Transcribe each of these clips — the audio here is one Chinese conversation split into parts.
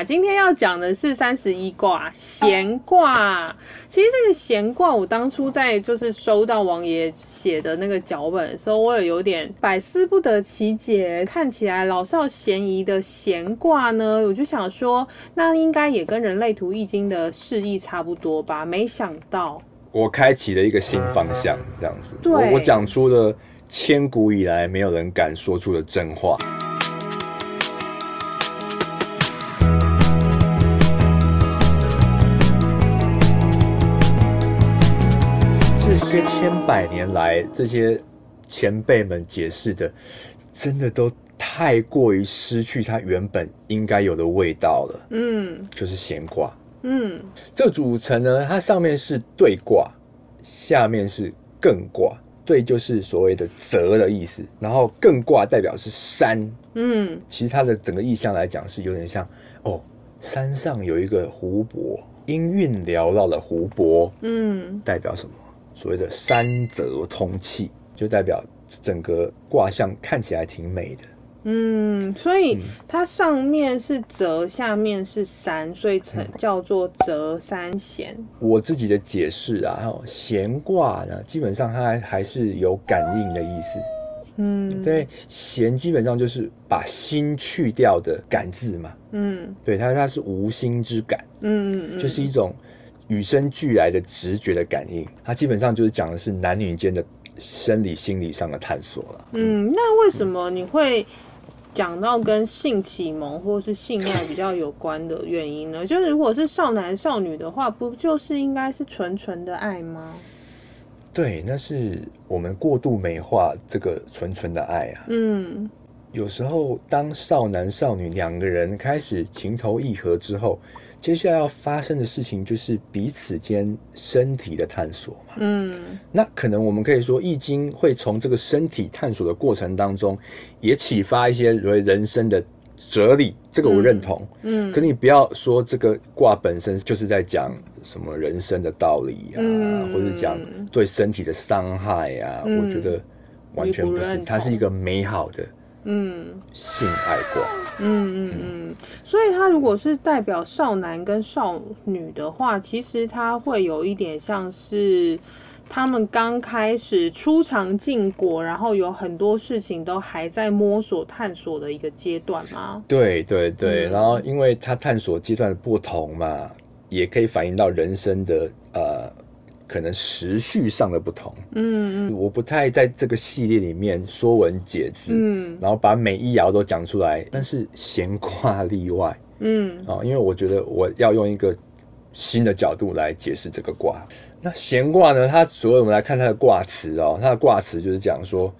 啊，今天要讲的是三十一卦闲卦。其实这个闲卦，我当初在就是收到王爷写的那个脚本的时候，我也有点百思不得其解。看起来老少咸宜的闲卦呢，我就想说，那应该也跟人类图易经的释义差不多吧？没想到我开启了一个新方向，这样子。对，我我讲出了千古以来没有人敢说出的真话。些千百年来，这些前辈们解释的，真的都太过于失去它原本应该有的味道了。嗯，就是咸卦。嗯，这个组成呢，它上面是对卦，下面是艮卦。对就是所谓的泽的意思，然后艮卦代表是山。嗯，其实它的整个意象来讲，是有点像哦，山上有一个湖泊，音韵缭绕的湖泊。嗯，代表什么？所谓的山泽通气，就代表整个卦象看起来挺美的。嗯，所以它上面是泽，下面是山，所以称叫做泽山咸。我自己的解释啊，咸卦呢，基本上它还是有感应的意思。嗯，对，咸基本上就是把心去掉的感字嘛。嗯，对，它它是无心之感。嗯嗯，就是一种。与生俱来的直觉的感应，它基本上就是讲的是男女间的生理心理上的探索了。嗯，那为什么你会讲到跟性启蒙或是性爱比较有关的原因呢？就是如果是少男少女的话，不就是应该是纯纯的爱吗？对，那是我们过度美化这个纯纯的爱啊。嗯，有时候当少男少女两个人开始情投意合之后。接下来要发生的事情就是彼此间身体的探索嘛。嗯，那可能我们可以说，《易经》会从这个身体探索的过程当中，也启发一些所谓人生的哲理。这个我认同。嗯，可你不要说这个卦本身就是在讲什么人生的道理啊，或者讲对身体的伤害啊。我觉得完全不是，它是一个美好的。嗯，性爱过。嗯嗯嗯，所以他如果是代表少男跟少女的话，其实他会有一点像是他们刚开始初尝禁果，然后有很多事情都还在摸索探索的一个阶段吗？对对对，嗯、然后因为他探索阶段的不同嘛，也可以反映到人生的呃。可能时序上的不同，嗯嗯，我不太在这个系列里面说文解字，嗯，然后把每一爻都讲出来，但是闲卦例外，嗯，啊，因为我觉得我要用一个新的角度来解释这个卦。那闲卦呢，它所以我们来看它的卦辞哦，它的卦辞就是讲说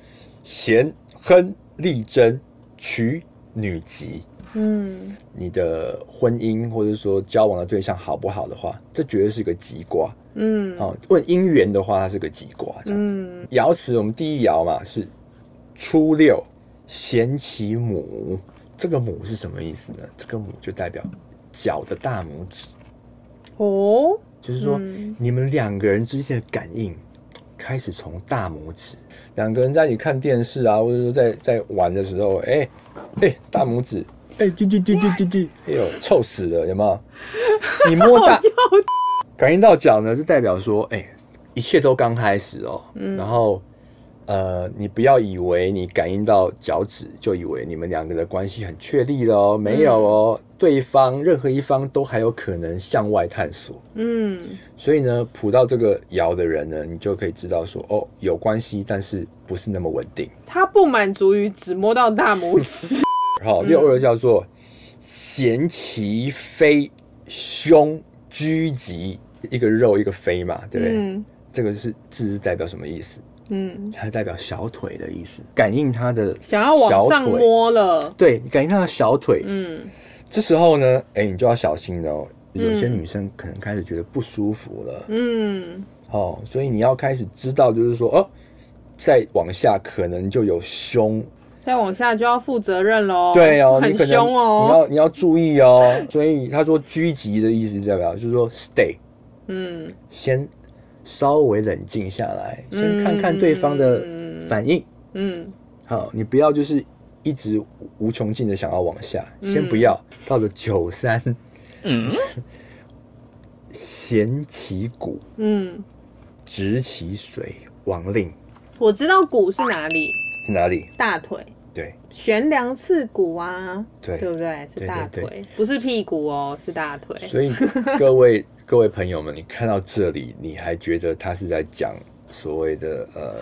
咸亨利贞娶女吉，嗯，你的婚姻或者说交往的对象好不好的话，这绝对是一个吉卦。嗯，好，问姻缘的话，它是个吉卦这样子。爻辞、嗯、我们第一爻嘛是初六，咸其母。这个母是什么意思呢？这个母就代表脚的大拇指。哦，就是说、嗯、你们两个人之间的感应开始从大拇指。两个人在一起看电视啊，或者说在在玩的时候，哎、欸、哎、欸，大拇指，哎叽叽叽叽叽叽，哎呦，臭死了，有没有？你摸大。感应到脚呢，是代表说，哎、欸，一切都刚开始哦。嗯、然后，呃，你不要以为你感应到脚趾，就以为你们两个的关系很确立了哦。没有哦，嗯、对方任何一方都还有可能向外探索。嗯，所以呢，卜到这个爻的人呢，你就可以知道说，哦，有关系，但是不是那么稳定。他不满足于只摸到大拇指。好，六二叫做贤其非凶居吉。一个肉一个飞嘛，对不对？嗯、这个是字是代表什么意思？嗯，它代表小腿的意思，感应他的想要往上摸了。对，感应他的小腿。嗯，这时候呢，哎，你就要小心了哦。有些女生可能开始觉得不舒服了。嗯，哦，所以你要开始知道，就是说，哦，再往下可能就有胸，再往下就要负责任喽。对哦，很凶哦，你要你要注意哦。所以他说狙击的意思代表就是说 stay。嗯，先稍微冷静下来，先看看对方的反应。嗯，好，你不要就是一直无穷尽的想要往下，先不要，嗯、到了九三，嗯，弦其骨，嗯，直其水，王令。我知道骨是哪里？是哪里？大腿。对，悬梁刺股啊，对，对不对？是大腿，对对对，不是屁股哦，是大腿。所以各位各位朋友们，你看到这里，你还觉得他是在讲所谓的呃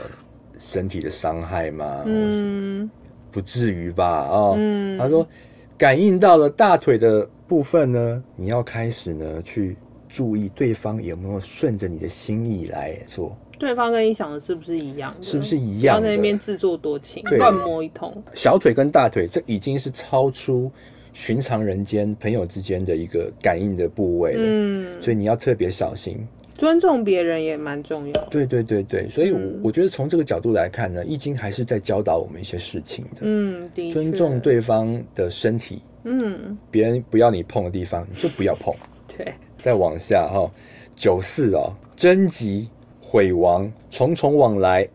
身体的伤害吗？嗯，不至于吧？哦，嗯，他说感应到了大腿的部分呢，你要开始呢去注意对方有没有顺着你的心意来做。对方跟你想的是不是一样？是不是一样要？在那边自作多情，乱摸一通。小腿跟大腿，这已经是超出寻常人间朋友之间的一个感应的部位了。嗯，所以你要特别小心。尊重别人也蛮重要。对对对对，所以我，我觉得从这个角度来看呢，《易经》还是在教导我们一些事情的。嗯，尊重对方的身体。嗯，别人不要你碰的地方，你就不要碰。对，再往下哈，九四哦，贞吉。毁亡，重重往来，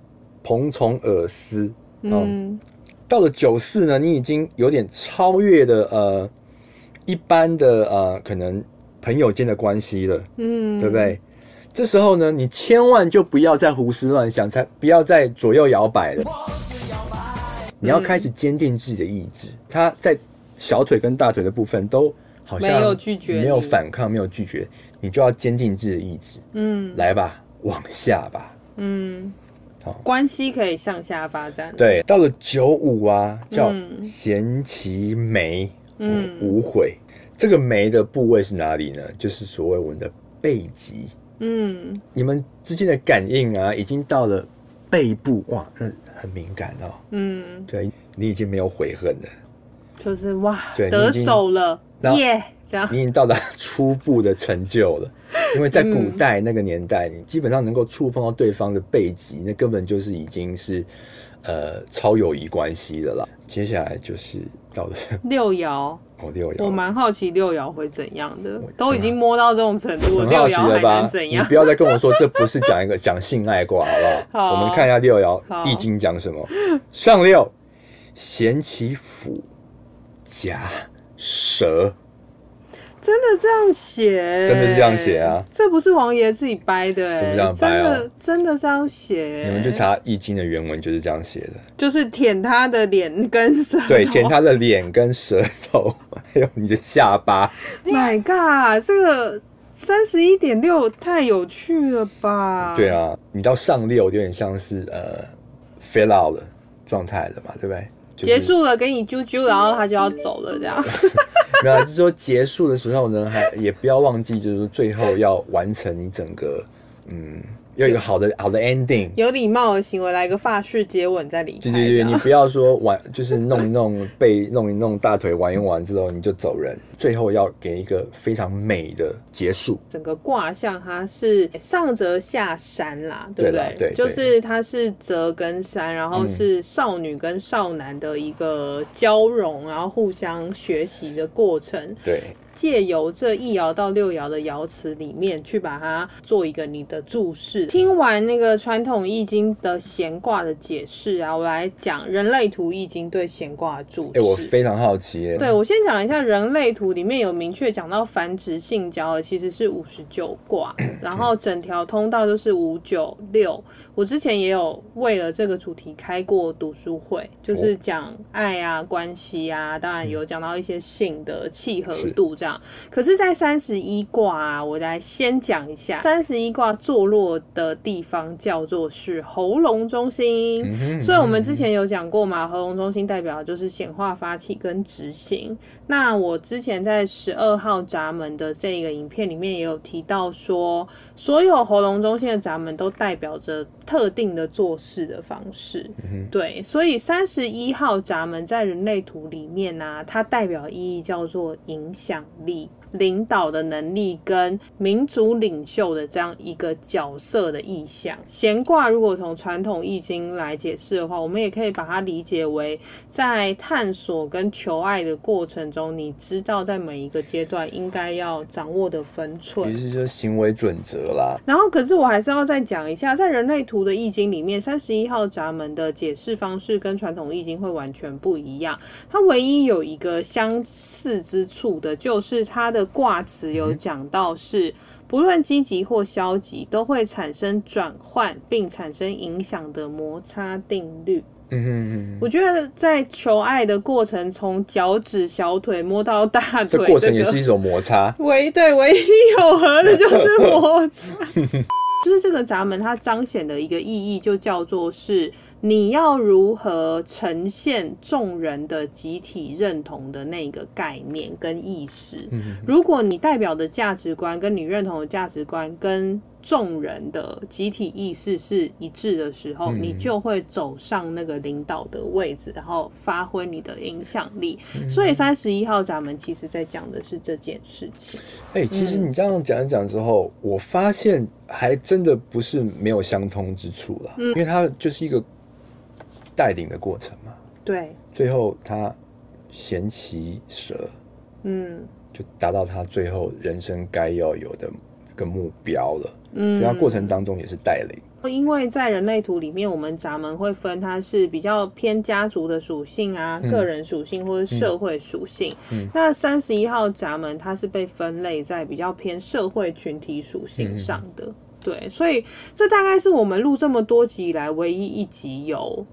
蓬从尔思。嗯，到了九四呢，你已经有点超越了呃一般的呃可能朋友间的关系了。嗯，对不对？这时候呢，你千万就不要再胡思乱想，才不要再左右摇摆了。你要开始坚定自己的意志。他在小腿跟大腿的部分都好像没有拒绝，没有反抗，没有拒绝，你就要坚定自己的意志。嗯，来吧。往下吧，嗯，好，关系可以向下发展。对，到了九五啊，叫咸其眉，嗯，无悔。这个眉的部位是哪里呢？就是所谓我们的背脊。嗯，你们之间的感应啊，已经到了背部，哇，那很敏感哦。嗯，对，你已经没有悔恨了，就是哇，对，得手了，耶。你已经到达初步的成就了，因为在古代那个年代，你基本上能够触碰到对方的背脊，那根本就是已经是呃超友谊关系的了。接下来就是到了六爻，哦，六爻，我蛮好奇六爻会怎样的，都已经摸到这种程度，六爻还能怎样？你不要再跟我说这不是讲一个讲性爱卦，好不好？好，我们看一下六爻易经讲什么。上六，咸其辅，夹蛇。真的这样写？真的是这样写啊！这不是王爷自己掰的哎，怎么这样掰哦？真的这样写？你们去查《易经》的原文就是这样写的，就是舔他的脸跟舌头，对，舔他的脸跟舌头，还有你的下巴。My God，这个三十一点六太有趣了吧？对啊，你到上六有点像是呃 fail out 了状态了嘛，对不对？就是、结束了，给你啾啾，然后他就要走了，这样。没有，就是说结束的时候呢，还也不要忘记，就是说最后要完成你整个，嗯。有一个好的好的 ending，有礼貌的行为，来个发式接吻再离开。对对对，你不要说玩，就是弄一弄背，弄一弄大腿，玩一玩之后你就走人，最后要给一个非常美的结束。整个卦象它是上泽下山啦，对不对？对，对，对，就是它是折跟山，然后是少女跟少男的一个交融，然后互相学习的过程。对。借由这一爻到六爻的爻辞里面去把它做一个你的注释。听完那个传统易经的闲卦的解释啊，我来讲人类图易经对闲卦的注释。哎、欸，我非常好奇耶。对，我先讲一下人类图里面有明确讲到繁殖性交的其实是五十九卦，然后整条通道就是五九六。我之前也有为了这个主题开过读书会，就是讲爱啊、关系啊，当然有讲到一些性的契合度这样。可是，在三十一卦啊，我来先讲一下，三十一卦坐落的地方叫做是喉咙中心。所以我们之前有讲过嘛，喉咙中心代表就是显化、发起跟执行。那我之前在十二号闸门的这个影片里面也有提到说，所有喉咙中心的闸门都代表着。特定的做事的方式，嗯、对，所以三十一号闸门在人类图里面呢、啊，它代表意义叫做影响力。领导的能力跟民族领袖的这样一个角色的意象，闲卦如果从传统易经来解释的话，我们也可以把它理解为在探索跟求爱的过程中，你知道在每一个阶段应该要掌握的分寸，其实就是行为准则啦。然后，可是我还是要再讲一下，在人类图的易经里面，三十一号闸门的解释方式跟传统易经会完全不一样。它唯一有一个相似之处的，就是它的。卦辞有讲到是，不论积极或消极，都会产生转换并产生影响的摩擦定律。嗯嗯，我觉得在求爱的过程，从脚趾、小腿摸到大腿，这过程也是一种摩擦。唯对，唯一有合的就是摩擦。就是这个闸门，它彰显的一个意义，就叫做是。你要如何呈现众人的集体认同的那个概念跟意识？如果你代表的价值观跟你认同的价值观跟众人的集体意识是一致的时候，你就会走上那个领导的位置，然后发挥你的影响力。所以三十一号闸门其实在讲的是这件事情。哎，其实你这样讲一讲之后，我发现还真的不是没有相通之处了，因为它就是一个。带领的过程嘛，对，最后他衔其舌，嗯，就达到他最后人生该要有的一个目标了。嗯，所以它过程当中也是带领。因为在人类图里面，我们闸门会分它是比较偏家族的属性啊、嗯、个人属性或者社会属性。嗯，那三十一号闸门它是被分类在比较偏社会群体属性上的。嗯、对，所以这大概是我们录这么多集以来唯一一集有。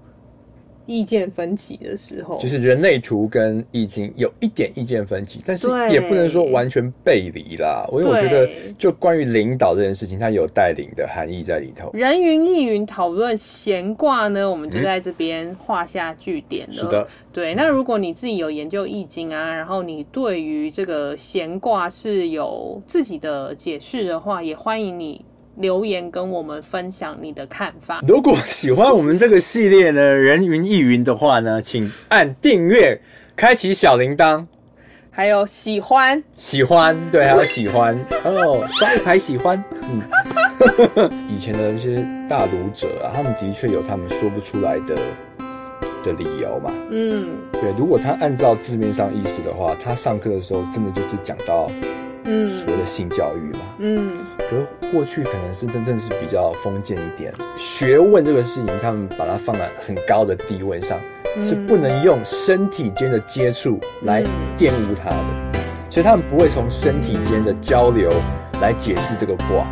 意见分歧的时候，就是人类图跟易经有一点意见分歧，但是也不能说完全背离啦。因为我觉得，就关于领导这件事情，它有带领的含义在里头。人云亦云讨论闲卦呢，我们就在这边画下句点了。是的，对。那如果你自己有研究易经啊，然后你对于这个闲卦是有自己的解释的话，也欢迎你。留言跟我们分享你的看法。如果喜欢我们这个系列呢，人云亦云的话呢，请按订阅，开启小铃铛，还有喜欢，喜欢，对，还有喜欢哦，刷一排喜欢。嗯，以前的一些大读者啊，他们的确有他们说不出来的的理由嘛。嗯，对，如果他按照字面上意思的话，他上课的时候真的就是讲到。嗯，所谓的性教育嘛，嗯，可是过去可能是真正是比较封建一点，学问这个事情，他们把它放在很高的地位上，嗯、是不能用身体间的接触来玷污它的，所以他们不会从身体间的交流来解释这个卦。